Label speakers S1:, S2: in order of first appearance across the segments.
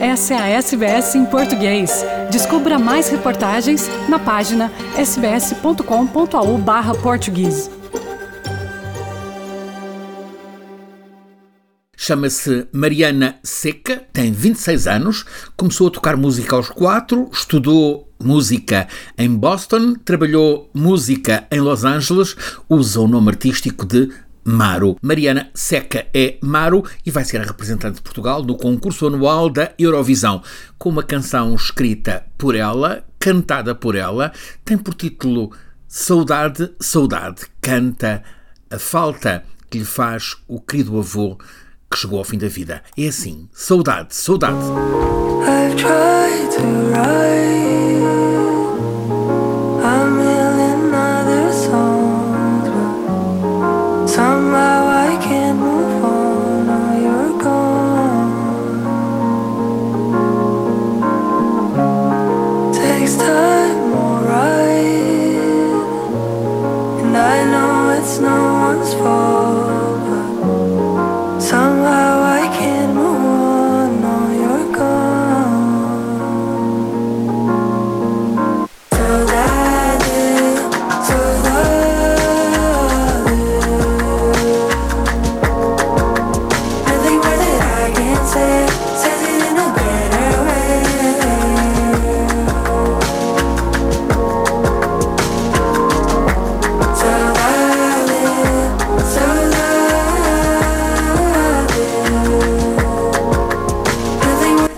S1: Essa é a SBS em português. Descubra mais reportagens na página sbs.com.au/português.
S2: Chama-se Mariana Seca, tem 26 anos, começou a tocar música aos 4, estudou música em Boston, trabalhou música em Los Angeles, usa o nome artístico de Maru. Mariana Seca é Maru e vai ser a representante de Portugal no concurso anual da Eurovisão, com uma canção escrita por ela, cantada por ela, tem por título Saudade, Saudade. Canta a falta que lhe faz o querido avô que chegou ao fim da vida. É assim, saudade, saudade. no one's fault.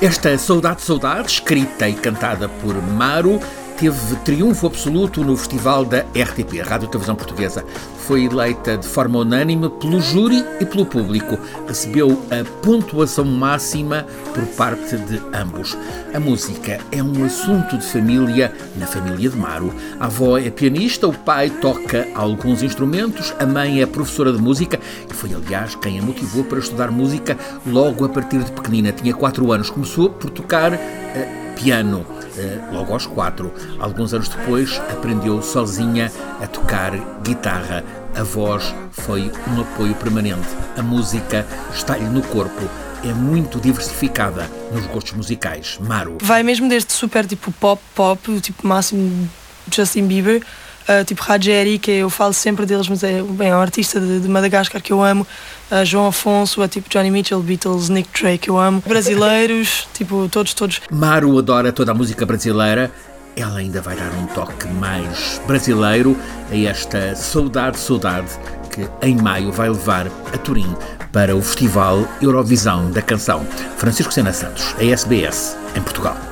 S2: Esta Saudade Saudade, escrita e cantada por Maru, teve triunfo absoluto no festival da RTP, Rádio Televisão Portuguesa. Foi eleita de forma unânime pelo júri e pelo público. Recebeu a pontuação máxima por parte de ambos. A música é um assunto de família na família de Maru. A avó é pianista, o pai toca alguns instrumentos, a mãe é professora de música e foi, aliás, quem a motivou para estudar música logo a partir de pequenina. Tinha 4 anos. Começou por tocar uh, piano. Eh, logo aos quatro. Alguns anos depois, aprendeu sozinha a tocar guitarra. A voz foi um apoio permanente. A música está-lhe no corpo. É muito diversificada nos gostos musicais. Maru.
S3: Vai mesmo desde super tipo pop, pop, tipo máximo Justin Bieber, Uh, tipo Rajeri, que eu falo sempre deles, mas é, bem, é um artista de, de Madagascar que eu amo. Uh, João Afonso, uh, tipo Johnny Mitchell, Beatles, Nick Drake, que eu amo. Brasileiros, tipo, todos, todos.
S2: Maru adora toda a música brasileira. Ela ainda vai dar um toque mais brasileiro a esta Saudade, Saudade, que em maio vai levar a Turim para o Festival Eurovisão da Canção. Francisco Sena Santos, a SBS, em Portugal.